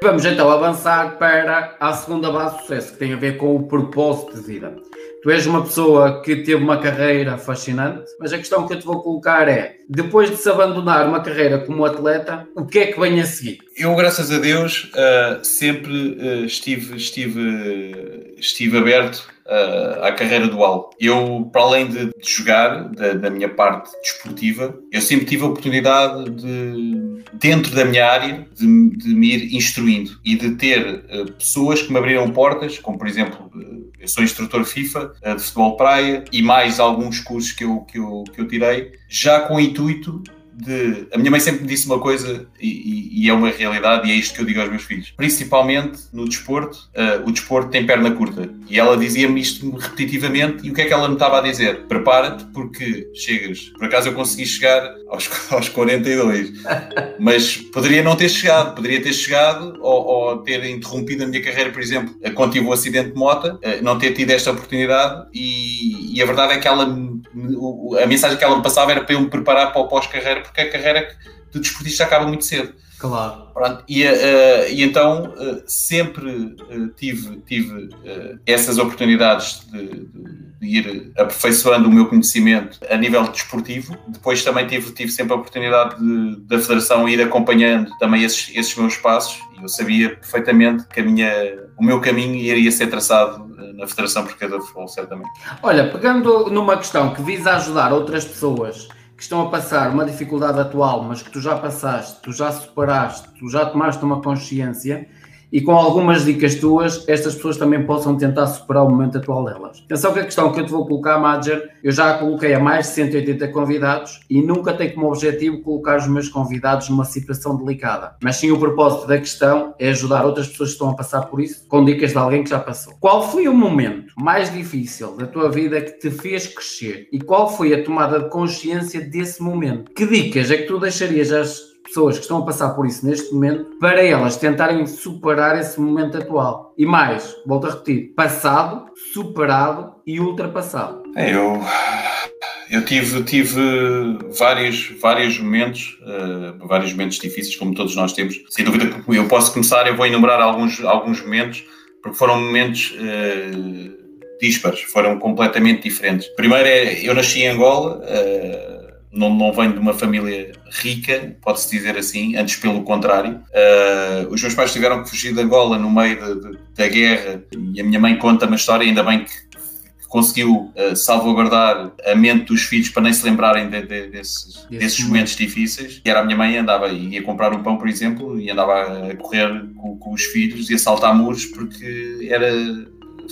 Vamos então avançar para a segunda base de sucesso, que tem a ver com o propósito de vida. Tu és uma pessoa que teve uma carreira fascinante, mas a questão que eu te vou colocar é: depois de se abandonar uma carreira como atleta, o que é que vem a seguir? Eu, graças a Deus, uh, sempre uh, estive, estive, estive aberto uh, à carreira dual. Eu, para além de, de jogar, da, da, minha parte desportiva, eu sempre tive a oportunidade de, dentro da minha área, de, de me ir instruindo e de ter uh, pessoas que me abriram portas, como por exemplo, uh, eu sou instrutor FIFA de futebol praia e mais alguns cursos que eu, que eu, que eu tirei, já com o intuito de. A minha mãe sempre me disse uma coisa, e, e, é uma realidade, e é isto que eu digo aos meus filhos. Principalmente no desporto, uh, o desporto tem perna curta. E ela dizia-me isto repetitivamente, e o que é que ela me estava a dizer? Prepara-te, porque chegas. Por acaso eu consegui chegar aos, aos 42, mas poderia não ter chegado, poderia ter chegado ou, ou ter interrompido a minha carreira, por exemplo, quando tive o acidente de moto, uh, não ter tido esta oportunidade, e, e a verdade é que ela, a mensagem que ela me passava era para eu me preparar para o pós-carreira porque a carreira do desportista acaba muito cedo. Claro. Pronto, e, uh, e então uh, sempre uh, tive, tive essas oportunidades de, de, de, ir aperfeiçoando o meu conhecimento a nível desportivo. Depois também tive, tive sempre a oportunidade de, da Federação ir acompanhando também esses, esses meus passos e eu sabia perfeitamente que a minha, o meu caminho iria ser traçado na Federação Portuguesa de Futebol, certamente. Olha, pegando numa questão que visa ajudar outras pessoas que estão a passar uma dificuldade atual, mas que tu já passaste, tu já superaste, tu já tomaste uma consciência e com algumas dicas tuas, estas pessoas também possam tentar superar o momento atual delas. Atenção que a questão que eu te vou colocar, Madger, eu já a coloquei a mais de 180 convidados e nunca tenho como objetivo colocar os meus convidados numa situação delicada. Mas sim o propósito da questão é ajudar outras pessoas que estão a passar por isso com dicas de alguém que já passou. Qual foi o momento mais difícil da tua vida que te fez crescer? E qual foi a tomada de consciência desse momento? Que dicas é que tu deixarias às pessoas que estão a passar por isso neste momento, para elas tentarem superar esse momento atual. E mais, volto a repetir, passado, superado e ultrapassado. É, eu, eu tive, tive vários, vários momentos, uh, vários momentos difíceis, como todos nós temos. Sem dúvida que eu posso começar, eu vou enumerar alguns, alguns momentos, porque foram momentos uh, díspares, foram completamente diferentes. Primeiro é, eu nasci em Angola, uh, não, não venho de uma família rica, pode-se dizer assim, antes pelo contrário. Uh, os meus pais tiveram que fugir de Angola no meio de, de, da guerra e a minha mãe conta uma história, ainda bem que conseguiu uh, salvaguardar a mente dos filhos para nem se lembrarem de, de, desses, desses momentos difíceis. E era a minha mãe andava, ia comprar um pão, por exemplo, e andava a correr com, com os filhos e a saltar muros porque era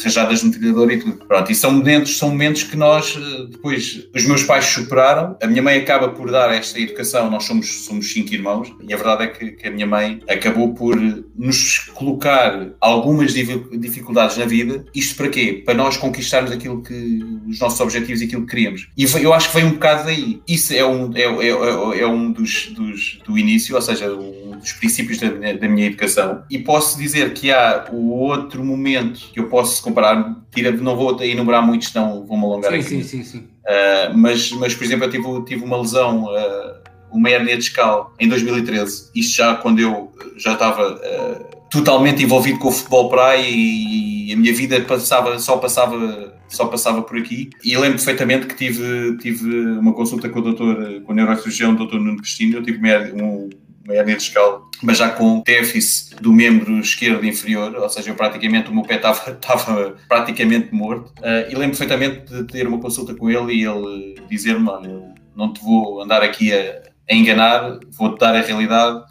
rajadas no trilhador e tudo. Pronto, e são momentos, são momentos que nós, eh, depois, os meus pais superaram, a minha mãe acaba por dar esta educação, nós somos, somos cinco irmãos, e a verdade é que, que a minha mãe acabou por nos colocar algumas dificuldades na vida, isto para quê? Para nós conquistarmos aquilo que, os nossos objetivos e aquilo que queríamos. E eu acho que vem um bocado daí. Isso é um, é, é, é, é um dos, dos, do início, ou seja, um dos princípios da, da minha educação. E posso dizer que há o outro momento que eu posso comparar, tira, não vou enumerar muitos, senão vou-me alongar sim, aqui. Sim, sim, sim. Uh, mas, mas, por exemplo, eu tive, tive uma lesão, uh, uma hernia discal, em 2013. Isto já quando eu já estava uh, totalmente envolvido com o futebol praia e, e a minha vida passava, só passava só passava por aqui e lembro perfeitamente que tive, tive uma consulta com o doutor, com o neurocirurgião, o doutor Nuno Cristina, eu tive um, hernia discal, mas já com déficit do membro esquerdo inferior, ou seja, eu praticamente o meu pé estava, praticamente morto. Uh, e lembro perfeitamente de ter uma consulta com ele e ele dizer-me: eu não te vou andar aqui a, a enganar, vou-te dar a realidade,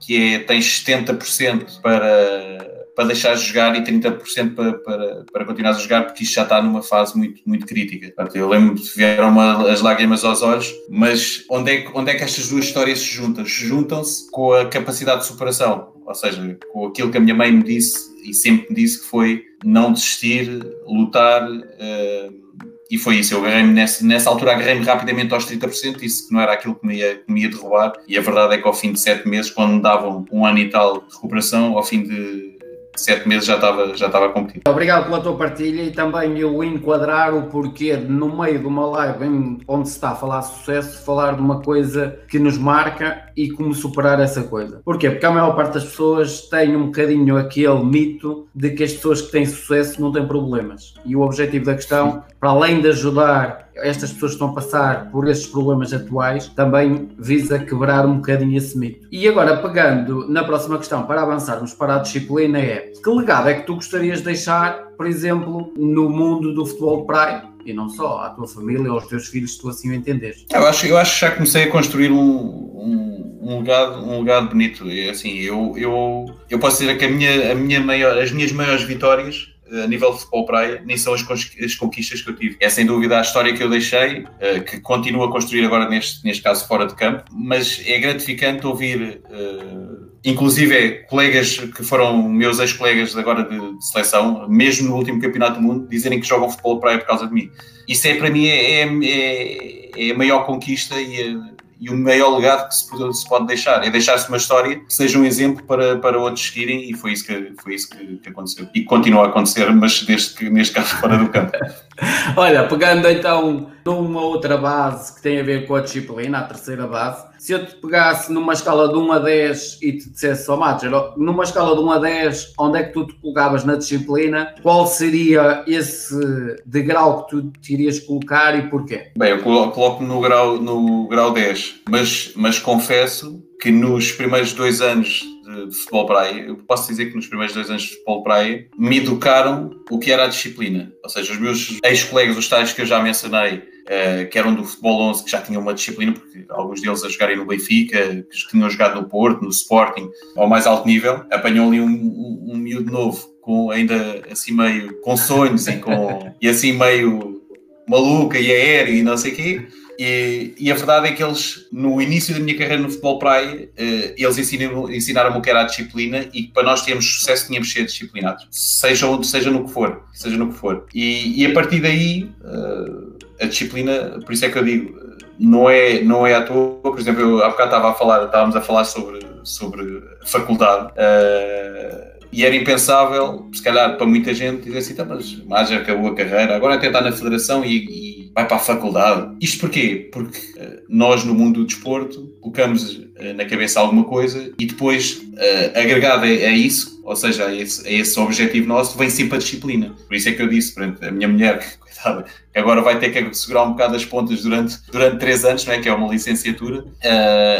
que é tens 70% para para deixar de jogar e 30% para, para, para continuar a jogar, porque isto já está numa fase muito, muito crítica. Portanto, eu lembro que vieram uma, as lágrimas aos olhos, mas onde é, que, onde é que estas duas histórias se juntam? Juntam-se com a capacidade de superação, ou seja, com aquilo que a minha mãe me disse e sempre me disse que foi não desistir, lutar. Uh, e foi isso, eu agarrei-me nessa, nessa altura, agarrei-me rapidamente aos 30%, disse que não era aquilo que me, ia, que me ia derrubar, e a verdade é que ao fim de sete meses, quando me davam um ano e tal de recuperação, ao fim de sete meses já estava, já estava competindo. Obrigado pela tua partilha e também eu enquadrar o porquê no meio de uma live onde se está a falar sucesso, falar de uma coisa que nos marca e como superar essa coisa. Porquê? Porque a maior parte das pessoas tem um bocadinho aquele mito de que as pessoas que têm sucesso não têm problemas. E o objetivo da questão, para além de ajudar estas pessoas que estão a passar por estes problemas atuais, também visa quebrar um bocadinho esse mito. E agora, pegando na próxima questão, para avançarmos para a disciplina, é que legado é que tu gostarias de deixar, por exemplo, no mundo do futebol de praia? E não só, à tua família aos teus filhos, se tu assim o entenderes. Eu acho, eu acho que já comecei a construir um, um, um legado, um legado bonito. É assim, eu, eu, eu posso dizer que a minha, a minha maior, as minhas maiores vitórias a nível de futebol praia, nem são as, as, conquistas que eu tive. É sem dúvida a história que eu deixei, uh, que continuo a construir agora neste, neste caso fora de campo, mas é gratificante ouvir, uh, inclusive é, colegas que foram meus ex-colegas agora de, de, seleção, mesmo no último campeonato do mundo, dizerem que jogam futebol praia por causa de mim. Isso é para mim é, é, é a maior conquista e e o maior legado que se, se pode deixar é deixar-se uma história que seja um exemplo para, para outros seguirem e foi isso, que, foi isso que, que aconteceu. E continua a acontecer, mas desde que, neste caso fora do campo. Olha, pegando então numa outra base que tem a ver com a disciplina, a terceira base, se eu te pegasse numa escala de 1 a 10 e te dissesse, ó oh, numa escala de 1 a 10, onde é que tu te colocavas na disciplina? Qual seria esse degrau que tu te irias colocar e porquê? Bem, eu coloco no grau, no grau 10, mas, mas confesso que nos primeiros dois anos de, de, futebol praia, eu posso dizer que nos primeiros dois anos de futebol praia me educaram o que era a disciplina. Ou seja, os meus ex-colegas, os tais que eu já mencionei, uh, que eram do futebol 11, que já tinham uma disciplina, porque alguns deles a jogarem no Benfica, que tinham jogado no Porto, no Sporting, ao mais alto nível, apanham ali um, um, um miúdo novo, com ainda assim meio com sonhos e, com, e assim meio maluca e aéreo e não sei o quê e, e, a verdade é que eles, no início da minha carreira no futebol praia, uh, eles ensinaram-me ensinaram o que era a disciplina e que para nós termos sucesso tínhamos de ser disciplinados, seja, onde, seja no que for. Seja no que for. E, e a partir daí, uh, a disciplina, por isso é que eu digo, não é, não é à toa. Por exemplo, eu há bocado estava a falar, estávamos a falar sobre, sobre faculdade. Uh, e era impensável, se calhar para muita gente, dizer assim, tá, mas, já acabou a carreira, agora até está na federação e, e vai para a faculdade. Isto porquê? Porque uh, nós no mundo do desporto colocamos uh, na cabeça alguma coisa e depois, uh, agregado a, isso, ou seja, a esse, a esse, objetivo nosso, vem sempre a disciplina. Por isso é que eu disse, a minha mulher, coitada, que agora vai ter que segurar um bocado as pontas durante, durante três anos, não é? que é uma licenciatura,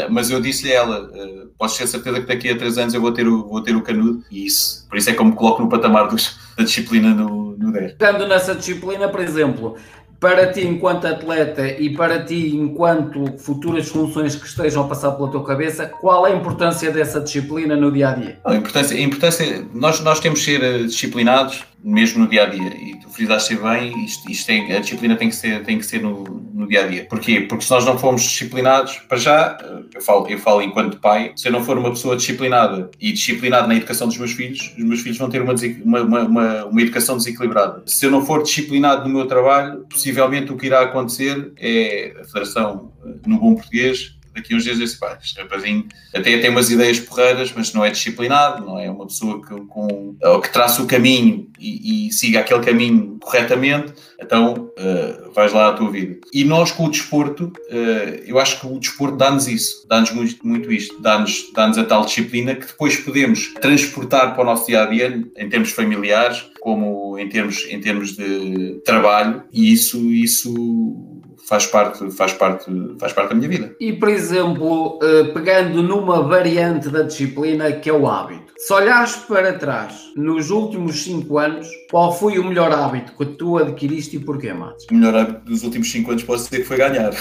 mas eu disse-lhe a ela, uh, ter certeza que daqui a três anos eu vou ter o, vou ter o canudo e isso, por isso é que eu me coloco no patamar dos, da disciplina no, no 10. Ficando nessa disciplina, por exemplo, para ti enquanto atleta e para ti enquanto futuras funções que estejam a passar pela tua cabeça, qual é a importância dessa disciplina no dia a dia? A importância, a importância nós, nós temos que ser eh, disciplinados mesmo no dia a dia. E tu frisaste bem, isto, isto a disciplina tem que ser, tem que ser no, no dia a dia. Porquê? Porque se nós não formos disciplinados, para já, eh, eu falo, eu falo enquanto pai, se eu não for uma pessoa disciplinada e disciplinado na educação dos meus filhos, os meus filhos vão ter uma, uma, uma, uma educação desequilibrada. Se eu não for disciplinado no meu trabalho, possivelmente o que irá acontecer é a Federação, eh, no bom português, daqui uns dias disse, pá, este rapazinho até tem umas ideias porreiras, mas não é disciplinado, não é uma pessoa que, com, que traça o caminho e, e siga aquele caminho corretamente, então uh, vais lá à tua vida. E nós com o desporto, uh, eu acho que o desporto dá-nos isso, dá-nos muito, muito isto, dá-nos dá a tal disciplina que depois podemos transportar para o nosso dia a dia em termos familiares, como em termos, em termos de trabalho, e isso, isso faz parte, faz parte, faz parte da minha vida. E, por exemplo, eh, pegando numa variante da disciplina que é o hábito. Se olhares para trás, nos últimos 5 anos, qual foi o melhor hábito que tu adquiriste e porquê, Matos? O melhor hábito dos últimos 5 anos posso dizer que foi ganhar.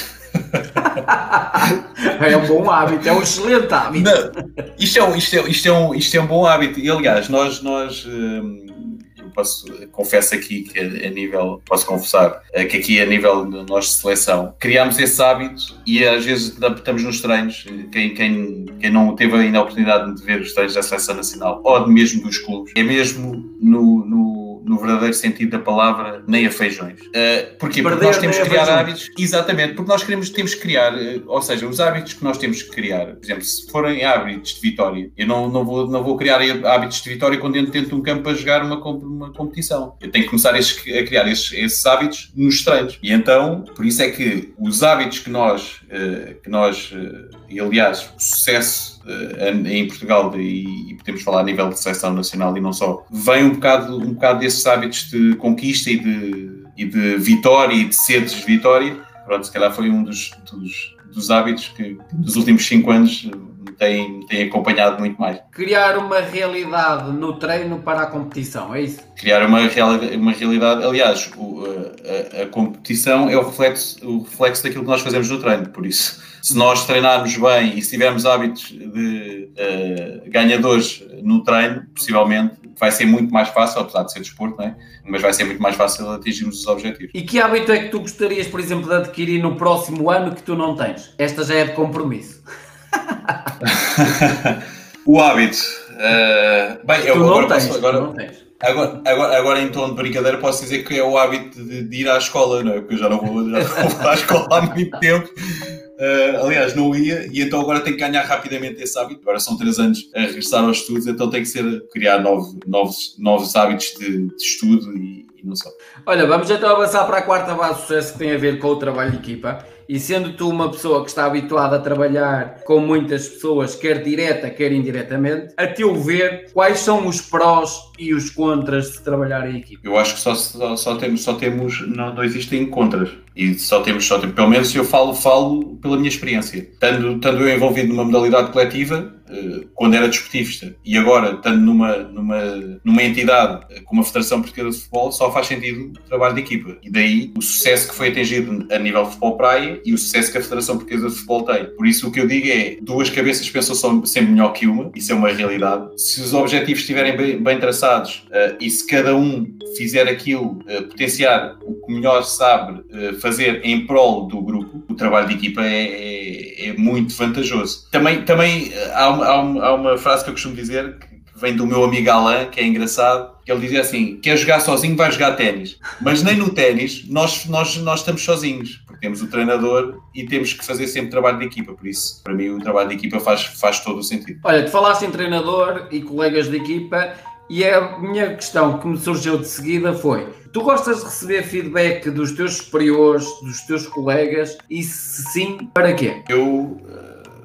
é um bom hábito, é um excelente hábito. Não, isto, é um, isto, é, isto, é um, isto é um bom hábito. E, aliás, nós... nós hum, posso, confesso aqui que a, nível, posso confessar, eh, que aqui a nível nós de seleção, criámos esse hábito e às vezes estamos nos treinos, quem, quem, quem não teve ainda a oportunidade de ver os treinos da seleção nacional ou mesmo dos clubes, é mesmo no, no no verdadeiro sentido da palavra, nem a feijões. Uh, porquê? Porque nós temos que criar hábitos, exatamente, porque nós queremos, temos que criar, uh, ou seja, os hábitos que nós temos que criar, por exemplo, se forem hábitos de vitória, eu não, não, vou, não vou criar hábitos de vitória quando entro dentro de um campo a jogar uma, uma competição. Eu tenho que começar a criar esses, esses hábitos nos treinos. E então, por isso é que os hábitos que nós, uh, que nós e aliás, o sucesso em Portugal, e, e, podemos falar a nível de seleção nacional e não só, vem um bocado, um bocado desses hábitos de conquista e de, e de vitória e de sedes de vitória. Pronto, se calhar foi um dos, dos, dos hábitos que nos últimos cinco anos me tem, tem acompanhado muito mais. Criar uma realidade no treino para a competição, é isso? Criar uma, real, uma realidade, aliás, o, a, a, competição é o reflexo, o reflexo daquilo que nós fazemos no treino, por isso se nós treinarmos bem e se tivermos hábitos de uh, ganhadores no treino, possivelmente vai ser muito mais fácil, apesar de ser desporto, não é? mas vai ser muito mais fácil atingirmos os objetivos. E que hábito é que tu gostarias, por exemplo, de adquirir no próximo ano que tu não tens? Esta já é de compromisso. o hábito. Uh, bem, eu agora, tens, posso, agora, agora, agora, agora, em tom de brincadeira, posso dizer que é o hábito de, de ir à escola, não é? Porque eu já não vou, já não vou à escola há muito tempo. Uh, aliás, não ia e então agora tenho que ganhar rapidamente esse hábito. Agora são três anos a regressar aos estudos, então tem que ser criar novo, novos, novos hábitos de, de estudo e, e, não só. Olha, vamos então avançar para a quarta base de sucesso que tem a ver com o trabalho de equipa. E sendo tu uma pessoa que está habituada a trabalhar com muitas pessoas, quer direta, quer indiretamente, a teu ver, quais são os prós e os contras de trabalhar em equipa? Eu acho que só, só, só temos, só temos não, não existem contras. E só temos, só temos, pelo menos eu falo, falo pela minha experiência. Estando, eu envolvido numa modalidade coletiva, eh, quando era desportista, e agora estando numa, numa, numa entidade como a Federação Portuguesa de Futebol, só faz sentido o trabalho de equipa. E daí o sucesso que foi atingido a nível de futebol praia e o sucesso que a Federação Portuguesa de Futebol tem. Por isso o que eu digo é, duas cabeças pensam sempre melhor que uma, isso é uma realidade. Se os objetivos estiverem bem, bem traçados uh, e se cada um fizer aquilo, uh, potenciar o que melhor sabe uh, fazer em prol do grupo, o trabalho de equipa é, é, é muito vantajoso. Também, também há, uma, há, há uma frase que eu costumo dizer que vem do meu amigo Alain, que é engraçado, que ele dizia assim: quer jogar sozinho, vai jogar ténis. Mas nem no ténis nós, nós, nós estamos sozinhos, porque temos o treinador e temos que fazer sempre trabalho de equipa. Por isso, para mim, o trabalho de equipa faz, faz todo o sentido. Olha, tu falaste em treinador e colegas de equipa, e a minha questão que me surgiu de seguida foi: tu gostas de receber feedback dos teus superiores, dos teus colegas, e se sim, para quê? Eu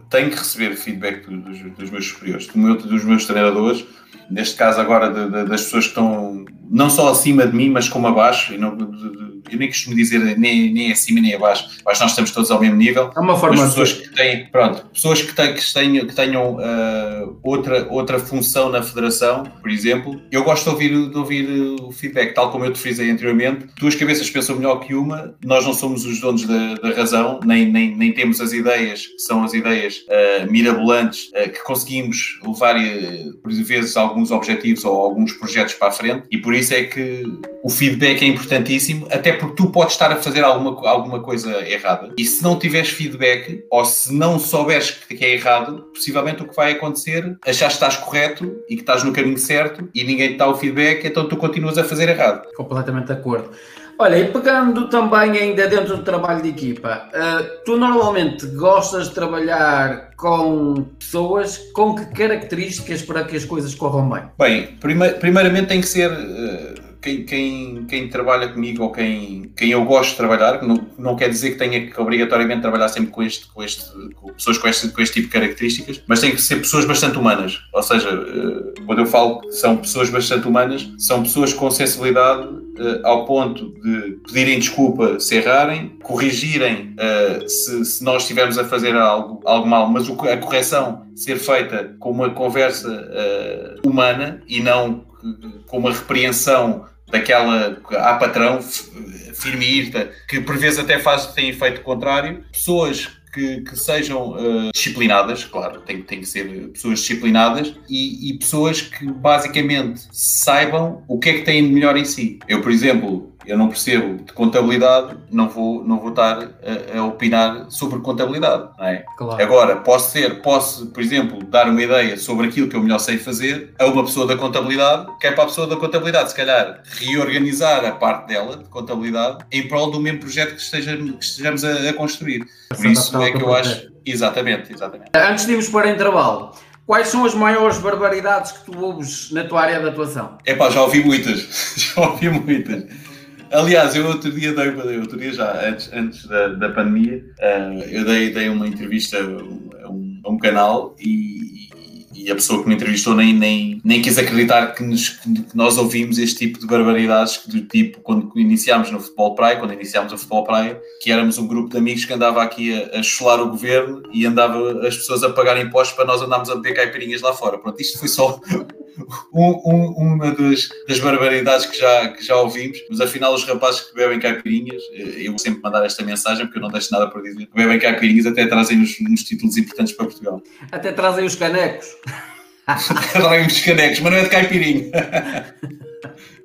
tenho que receber feedback dos, dos meus superiores, do meu, dos meus treinadores, neste caso agora de, de, das pessoas que estão não só acima de mim, mas como abaixo. E não, eu nem costumo dizer nem, nem acima nem abaixo. Que nós estamos todos ao mesmo nível. É uma forma mas pessoas que têm, pronto, pessoas que, têm, que tenham, que tenham uh, outra, outra função na federação, por exemplo, eu gosto de ouvir, de ouvir o feedback, tal como eu te frisei anteriormente. Duas cabeças pensam melhor que uma, nós não somos os donos da, da razão, nem, nem, nem temos as ideias que são as ideias uh, mirabolantes uh, que conseguimos levar, por vezes, alguns objetivos ou alguns projetos para a frente, e por isso é que o feedback é importantíssimo, até porque tu podes estar a fazer alguma, alguma coisa errada. E se não tiveres feedback, ou se não souberes que é errado, possivelmente o que vai acontecer, achar que estás correto e que estás no caminho certo e ninguém te dá o feedback, então tu continuas a fazer errado. Completamente de acordo. Olha, e pegando também ainda dentro do trabalho de equipa, uh, tu normalmente gostas de trabalhar com pessoas com que características para que as coisas corram bem? Bem, prime primeiramente tem que ser. Uh quem, quem, quem, trabalha comigo ou quem, quem eu gosto de trabalhar, não, não quer dizer que tenha que obrigatoriamente trabalhar sempre com, este, com, este, com pessoas com este, com este tipo de características, mas tem que ser pessoas bastante humanas. Ou seja, eh, quando eu falo que são pessoas bastante humanas, são pessoas com sensibilidade eh, ao ponto de pedirem desculpa se errarem, corrigirem uh, se, se, nós estivermos a fazer algo, algo mal, mas a correção ser feita com uma conversa humana e não com uma repreensão daquela à patrão firme irta, que por vezes até faz, tem efeito contrário. Pessoas que, que sejam uh, disciplinadas, claro, tem, tem que ser pessoas disciplinadas e, e, pessoas que basicamente saibam o que é que têm de melhor em si. Eu, por exemplo, eu não percebo de contabilidade, não vou, não vou estar a, a opinar sobre contabilidade. É? Claro. Agora, posso ser, posso, por exemplo, dar uma ideia sobre aquilo que eu melhor sei fazer a uma pessoa da contabilidade, que é para a pessoa da contabilidade, se calhar, reorganizar a parte dela, de contabilidade, em prol do mesmo projeto que, esteja, que estejamos a, a construir. Por isso é que eu acho. Exatamente, exatamente. Antes de irmos para intervalo, Quais são as maiores barbaridades que tu ouves na tua área de atuação? É pá, já ouvi muitas. já ouvi muitas. Aliás, eu outro dia dei, outro dia já, antes, antes da, da pandemia, uh, eu dei, dei uma entrevista a um, a um canal e, e a pessoa que me entrevistou nem, nem, nem quis acreditar que, nos, que nós ouvimos este tipo de barbaridades do tipo quando iniciámos no futebol praia, quando iniciámos o futebol praia, que éramos um grupo de amigos que andava aqui a, a chular o governo e andava as pessoas a pagar impostos para nós andarmos a beber caipirinhas lá fora. Pronto, isto foi só um, um, uma das, das, barbaridades que já, que já ouvimos, mas afinal os rapazes que bebem caipirinhas, eh, eu vou sempre mandar esta mensagem porque eu não deixo nada por dizer, bebem caipirinhas até trazem uns, uns títulos importantes para Portugal. Até trazem os canecos. trazem os canecos, mas não é de caipirinha.